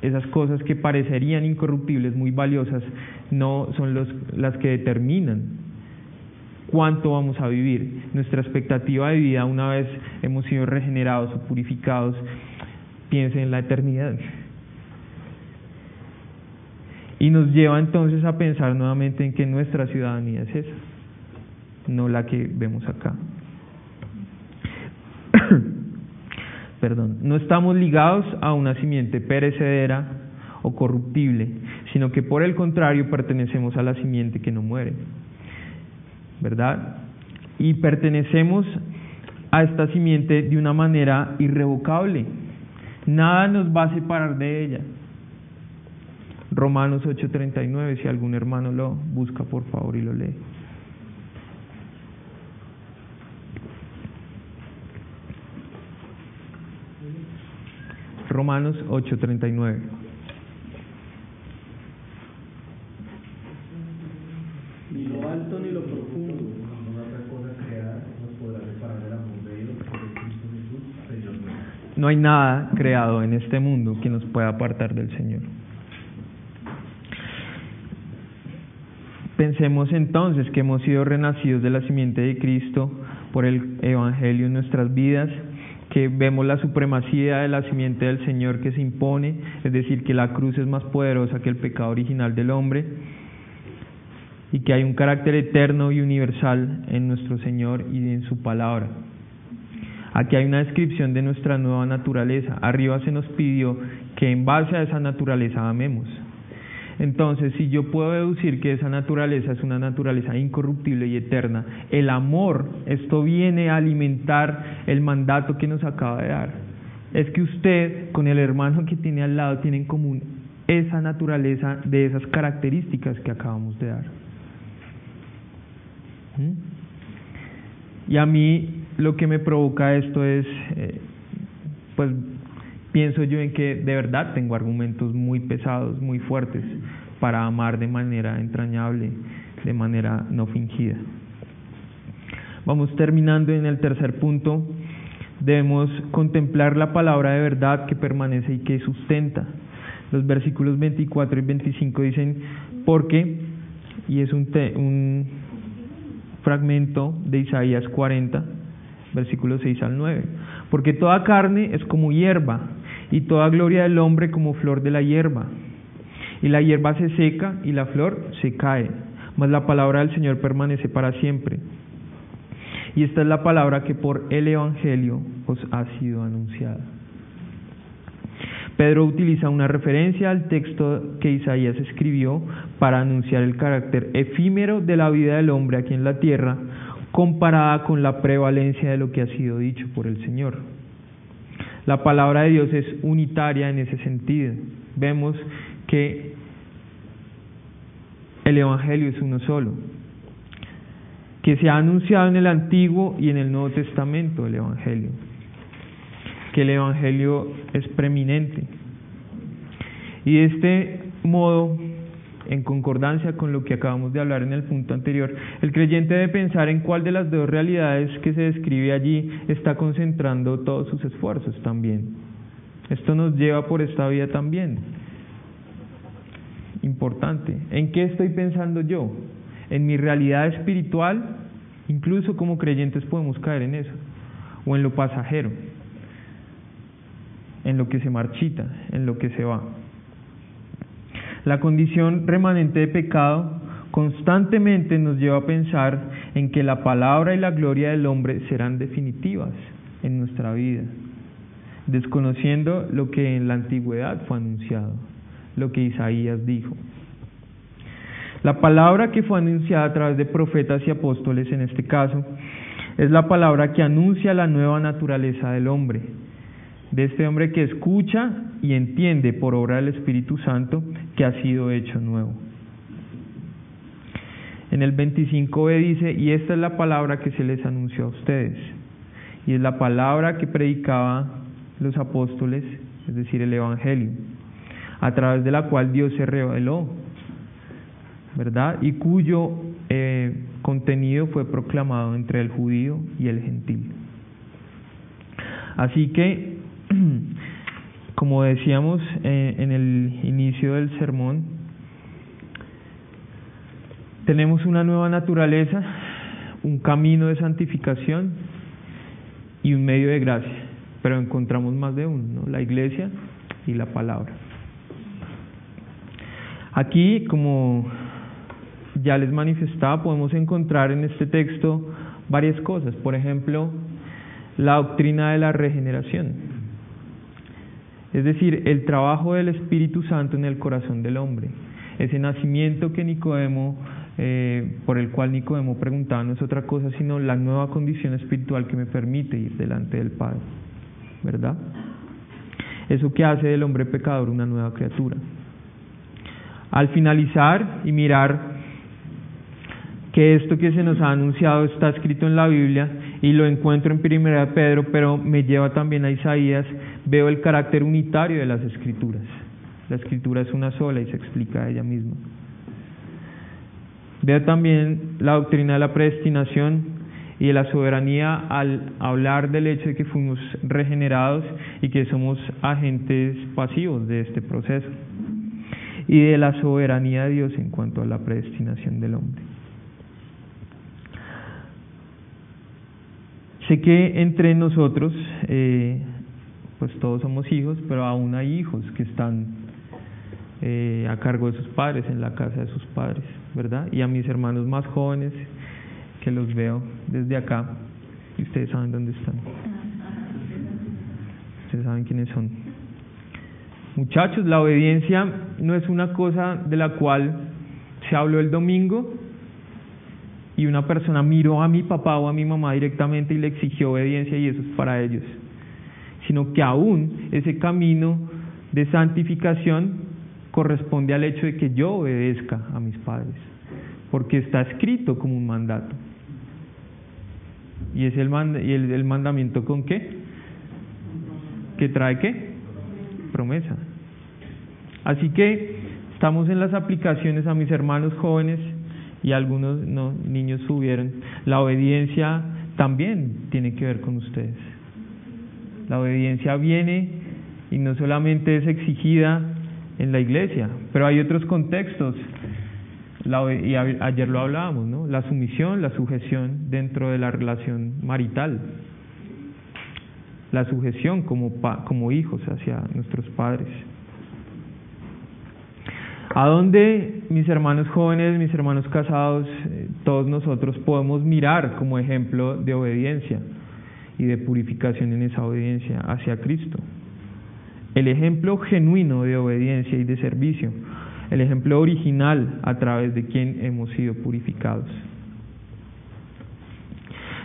esas cosas que parecerían incorruptibles, muy valiosas, no son los, las que determinan cuánto vamos a vivir. Nuestra expectativa de vida, una vez hemos sido regenerados o purificados, piense en la eternidad. Y nos lleva entonces a pensar nuevamente en que nuestra ciudadanía es esa, no la que vemos acá. Perdón, no estamos ligados a una simiente perecedera o corruptible, sino que por el contrario pertenecemos a la simiente que no muere. ¿Verdad? Y pertenecemos a esta simiente de una manera irrevocable. Nada nos va a separar de ella. Romanos 8:39, si algún hermano lo busca, por favor, y lo lee. Romanos 8:39. Ni lo alto ni lo profundo, ninguna otra cosa creada nos podrá amor de Dios por Cristo Jesús, Señor. No hay nada creado en este mundo que nos pueda apartar del Señor. Pensemos entonces que hemos sido renacidos de la simiente de Cristo por el Evangelio en nuestras vidas, que vemos la supremacía de la simiente del Señor que se impone, es decir, que la cruz es más poderosa que el pecado original del hombre, y que hay un carácter eterno y universal en nuestro Señor y en su palabra. Aquí hay una descripción de nuestra nueva naturaleza. Arriba se nos pidió que en base a esa naturaleza amemos. Entonces, si yo puedo deducir que esa naturaleza es una naturaleza incorruptible y eterna, el amor, esto viene a alimentar el mandato que nos acaba de dar. Es que usted con el hermano que tiene al lado tiene en común esa naturaleza de esas características que acabamos de dar. ¿Mm? Y a mí lo que me provoca esto es, eh, pues pienso yo en que de verdad tengo argumentos muy pesados, muy fuertes para amar de manera entrañable, de manera no fingida. Vamos terminando en el tercer punto. Debemos contemplar la palabra de verdad que permanece y que sustenta. Los versículos 24 y 25 dicen, porque, y es un, te, un fragmento de Isaías 40, versículos 6 al 9, porque toda carne es como hierba, y toda gloria del hombre como flor de la hierba. Y la hierba se seca y la flor se cae, mas la palabra del Señor permanece para siempre. Y esta es la palabra que por el Evangelio os ha sido anunciada. Pedro utiliza una referencia al texto que Isaías escribió para anunciar el carácter efímero de la vida del hombre aquí en la tierra, comparada con la prevalencia de lo que ha sido dicho por el Señor. La palabra de Dios es unitaria en ese sentido. Vemos que el Evangelio es uno solo, que se ha anunciado en el Antiguo y en el Nuevo Testamento el Evangelio, que el Evangelio es preeminente. Y de este modo en concordancia con lo que acabamos de hablar en el punto anterior, el creyente debe pensar en cuál de las dos realidades que se describe allí está concentrando todos sus esfuerzos también. Esto nos lleva por esta vía también. Importante. ¿En qué estoy pensando yo? ¿En mi realidad espiritual? Incluso como creyentes podemos caer en eso. ¿O en lo pasajero? En lo que se marchita, en lo que se va. La condición remanente de pecado constantemente nos lleva a pensar en que la palabra y la gloria del hombre serán definitivas en nuestra vida, desconociendo lo que en la antigüedad fue anunciado, lo que Isaías dijo. La palabra que fue anunciada a través de profetas y apóstoles en este caso es la palabra que anuncia la nueva naturaleza del hombre, de este hombre que escucha y entiende por obra del Espíritu Santo que ha sido hecho nuevo. En el 25b dice, y esta es la palabra que se les anunció a ustedes, y es la palabra que predicaba los apóstoles, es decir, el Evangelio, a través de la cual Dios se reveló, ¿verdad? Y cuyo eh, contenido fue proclamado entre el judío y el gentil. Así que como decíamos eh, en el inicio del sermón, tenemos una nueva naturaleza, un camino de santificación y un medio de gracia, pero encontramos más de uno, ¿no? la iglesia y la palabra. Aquí, como ya les manifestaba, podemos encontrar en este texto varias cosas. Por ejemplo, la doctrina de la regeneración. Es decir, el trabajo del Espíritu Santo en el corazón del hombre. Ese nacimiento que Nicodemo, eh, por el cual Nicodemo preguntaba, no es otra cosa sino la nueva condición espiritual que me permite ir delante del Padre. ¿Verdad? Eso que hace del hombre pecador una nueva criatura. Al finalizar y mirar que esto que se nos ha anunciado está escrito en la Biblia y lo encuentro en Primera de Pedro, pero me lleva también a Isaías, veo el carácter unitario de las escrituras. La escritura es una sola y se explica a ella misma. Veo también la doctrina de la predestinación y de la soberanía al hablar del hecho de que fuimos regenerados y que somos agentes pasivos de este proceso y de la soberanía de Dios en cuanto a la predestinación del hombre. Sé que entre nosotros, eh, pues todos somos hijos, pero aún hay hijos que están eh, a cargo de sus padres, en la casa de sus padres, ¿verdad? Y a mis hermanos más jóvenes, que los veo desde acá, y ustedes saben dónde están. Ustedes saben quiénes son. Muchachos, la obediencia no es una cosa de la cual se habló el domingo y una persona miró a mi papá o a mi mamá directamente y le exigió obediencia y eso es para ellos, sino que aún ese camino de santificación corresponde al hecho de que yo obedezca a mis padres, porque está escrito como un mandato. ¿Y es el, y el, mandamiento con qué? ¿Que trae qué? Promesa. Así que estamos en las aplicaciones a mis hermanos jóvenes y algunos no, niños subieron. La obediencia también tiene que ver con ustedes. La obediencia viene y no solamente es exigida en la iglesia, pero hay otros contextos. Y ayer lo hablábamos, ¿no? La sumisión, la sujeción dentro de la relación marital. La sujeción como, como hijos hacia nuestros padres. ¿A dónde mis hermanos jóvenes, mis hermanos casados, eh, todos nosotros podemos mirar como ejemplo de obediencia y de purificación en esa obediencia hacia Cristo? El ejemplo genuino de obediencia y de servicio, el ejemplo original a través de quien hemos sido purificados.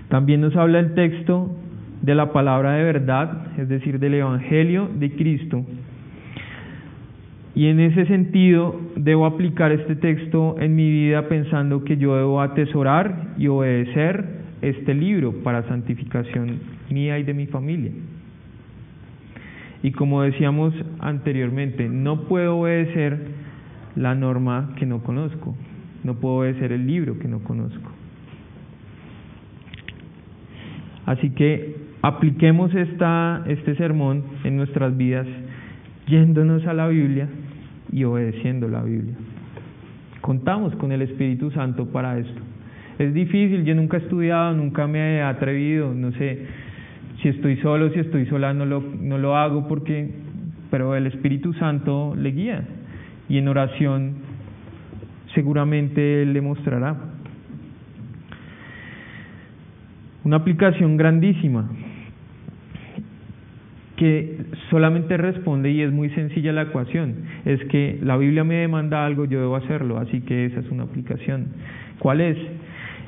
También nos habla el texto de la palabra de verdad, es decir, del Evangelio de Cristo, y en ese sentido debo aplicar este texto en mi vida pensando que yo debo atesorar y obedecer este libro para santificación mía y de mi familia. Y como decíamos anteriormente, no puedo obedecer la norma que no conozco, no puedo obedecer el libro que no conozco. Así que apliquemos esta, este sermón en nuestras vidas yéndonos a la Biblia y obedeciendo la Biblia. Contamos con el Espíritu Santo para esto. Es difícil, yo nunca he estudiado, nunca me he atrevido, no sé si estoy solo, si estoy sola, no lo, no lo hago porque, pero el Espíritu Santo le guía y en oración seguramente Él le mostrará. Una aplicación grandísima que solamente responde y es muy sencilla la ecuación, es que la Biblia me demanda algo, yo debo hacerlo, así que esa es una aplicación. ¿Cuál es?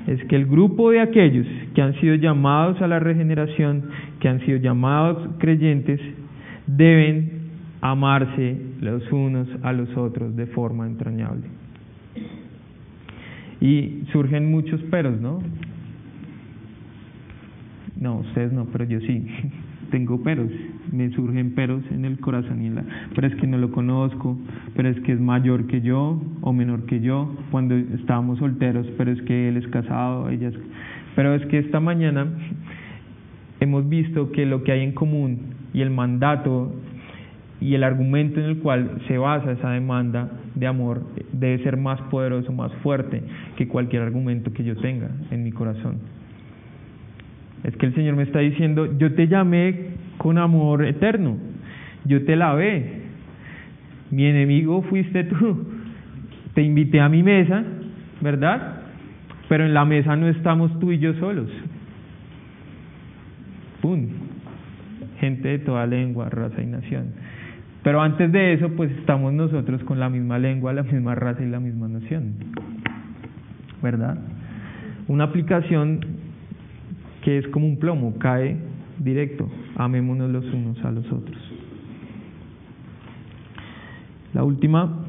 Es que el grupo de aquellos que han sido llamados a la regeneración, que han sido llamados creyentes, deben amarse los unos a los otros de forma entrañable. Y surgen muchos peros, ¿no? No, ustedes no, pero yo sí. tengo peros, me surgen peros en el corazón y en la, pero es que no lo conozco, pero es que es mayor que yo o menor que yo cuando estábamos solteros, pero es que él es casado, ella es, pero es que esta mañana hemos visto que lo que hay en común y el mandato y el argumento en el cual se basa esa demanda de amor debe ser más poderoso, más fuerte que cualquier argumento que yo tenga en mi corazón. Es que el Señor me está diciendo, yo te llamé con amor eterno, yo te lavé, mi enemigo fuiste tú, te invité a mi mesa, ¿verdad? Pero en la mesa no estamos tú y yo solos. ¡Pum! Gente de toda lengua, raza y nación. Pero antes de eso, pues estamos nosotros con la misma lengua, la misma raza y la misma nación. ¿Verdad? Una aplicación que es como un plomo, cae directo. Amémonos los unos a los otros. La última,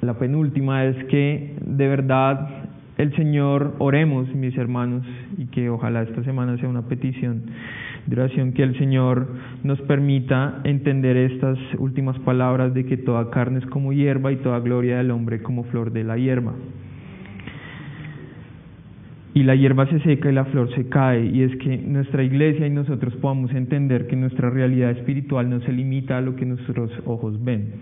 la penúltima es que de verdad el Señor, oremos mis hermanos, y que ojalá esta semana sea una petición de oración, que el Señor nos permita entender estas últimas palabras de que toda carne es como hierba y toda gloria del hombre como flor de la hierba y la hierba se seca y la flor se cae, y es que nuestra iglesia y nosotros podamos entender que nuestra realidad espiritual no se limita a lo que nuestros ojos ven,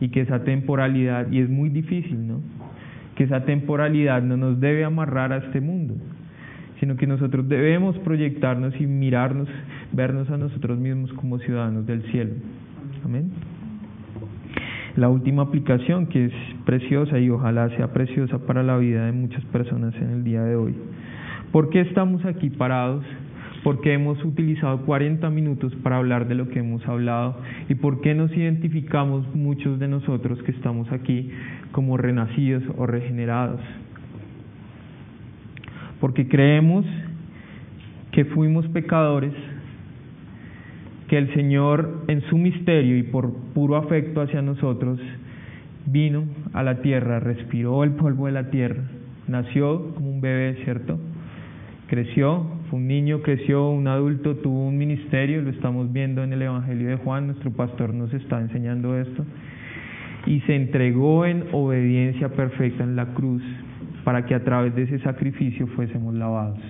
y que esa temporalidad, y es muy difícil, ¿no? Que esa temporalidad no nos debe amarrar a este mundo, sino que nosotros debemos proyectarnos y mirarnos, vernos a nosotros mismos como ciudadanos del cielo. Amén la última aplicación que es preciosa y ojalá sea preciosa para la vida de muchas personas en el día de hoy. ¿Por qué estamos aquí parados? ¿Por qué hemos utilizado 40 minutos para hablar de lo que hemos hablado? ¿Y por qué nos identificamos muchos de nosotros que estamos aquí como renacidos o regenerados? Porque creemos que fuimos pecadores que el Señor en su misterio y por puro afecto hacia nosotros vino a la tierra, respiró el polvo de la tierra, nació como un bebé, ¿cierto? Creció, fue un niño, creció, un adulto, tuvo un ministerio, lo estamos viendo en el Evangelio de Juan, nuestro pastor nos está enseñando esto, y se entregó en obediencia perfecta en la cruz para que a través de ese sacrificio fuésemos lavados.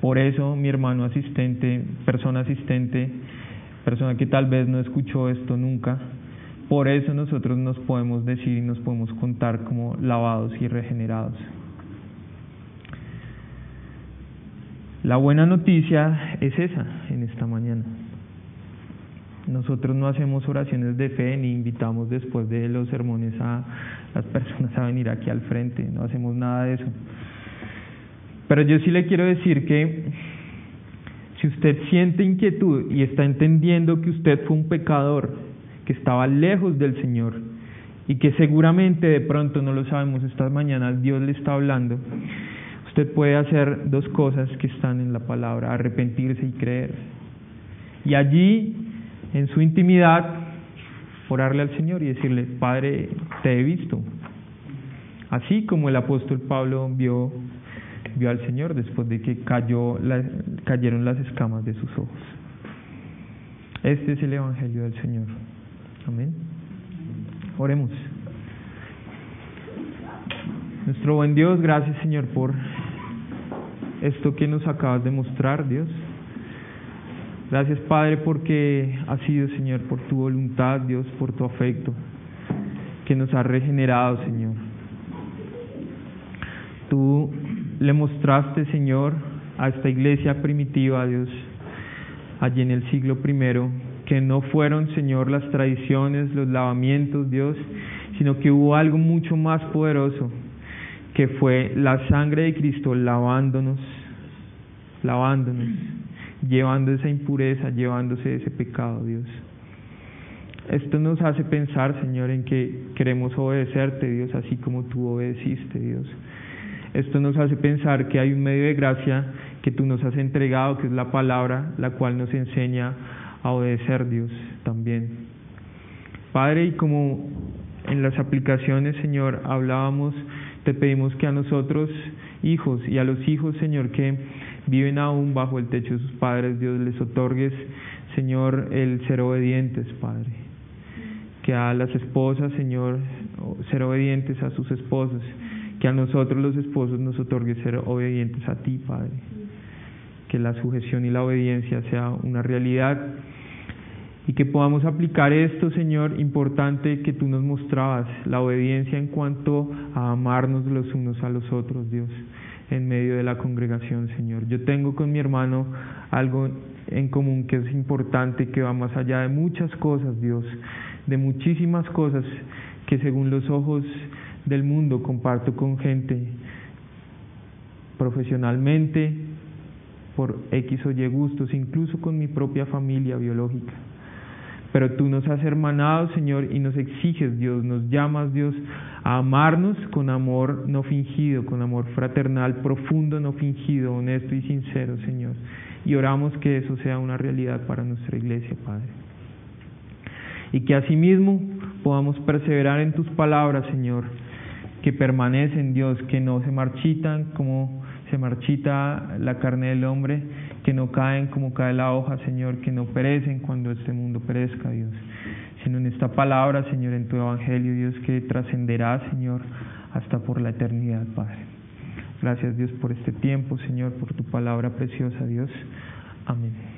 Por eso, mi hermano asistente, persona asistente, persona que tal vez no escuchó esto nunca, por eso nosotros nos podemos decir y nos podemos contar como lavados y regenerados. La buena noticia es esa en esta mañana. Nosotros no hacemos oraciones de fe ni invitamos después de los sermones a las personas a venir aquí al frente, no hacemos nada de eso. Pero yo sí le quiero decir que si usted siente inquietud y está entendiendo que usted fue un pecador, que estaba lejos del Señor y que seguramente de pronto no lo sabemos estas mañanas, Dios le está hablando, usted puede hacer dos cosas que están en la palabra, arrepentirse y creer. Y allí, en su intimidad, orarle al Señor y decirle, Padre, te he visto. Así como el apóstol Pablo vio vio al Señor después de que cayó cayeron las escamas de sus ojos. Este es el Evangelio del Señor. Amén. Oremos. Nuestro buen Dios, gracias Señor por esto que nos acabas de mostrar, Dios. Gracias Padre porque ha sido Señor por tu voluntad, Dios, por tu afecto, que nos ha regenerado, Señor. Tú le mostraste, Señor, a esta iglesia primitiva, Dios, allí en el siglo primero, que no fueron, Señor, las tradiciones, los lavamientos, Dios, sino que hubo algo mucho más poderoso, que fue la sangre de Cristo lavándonos, lavándonos, llevando esa impureza, llevándose ese pecado, Dios. Esto nos hace pensar, Señor, en que queremos obedecerte, Dios, así como tú obedeciste, Dios. Esto nos hace pensar que hay un medio de gracia que tú nos has entregado, que es la palabra, la cual nos enseña a obedecer Dios también. Padre, y como en las aplicaciones, Señor, hablábamos, te pedimos que a nosotros, hijos, y a los hijos, Señor, que viven aún bajo el techo de sus padres, Dios les otorgues, Señor, el ser obedientes, Padre. Que a las esposas, Señor, ser obedientes a sus esposos que a nosotros los esposos nos otorgue ser obedientes a ti, Padre. Que la sujeción y la obediencia sea una realidad y que podamos aplicar esto, Señor, importante que tú nos mostrabas, la obediencia en cuanto a amarnos los unos a los otros, Dios, en medio de la congregación, Señor. Yo tengo con mi hermano algo en común que es importante, que va más allá de muchas cosas, Dios, de muchísimas cosas que según los ojos del mundo comparto con gente profesionalmente, por X o Y gustos, incluso con mi propia familia biológica. Pero tú nos has hermanado, Señor, y nos exiges, Dios, nos llamas, Dios, a amarnos con amor no fingido, con amor fraternal, profundo, no fingido, honesto y sincero, Señor. Y oramos que eso sea una realidad para nuestra iglesia, Padre. Y que asimismo podamos perseverar en tus palabras, Señor, que permanecen, Dios, que no se marchitan como se marchita la carne del hombre, que no caen como cae la hoja, Señor, que no perecen cuando este mundo perezca, Dios, sino en esta palabra, Señor, en tu evangelio, Dios, que trascenderá, Señor, hasta por la eternidad, Padre. Gracias, Dios, por este tiempo, Señor, por tu palabra preciosa, Dios. Amén.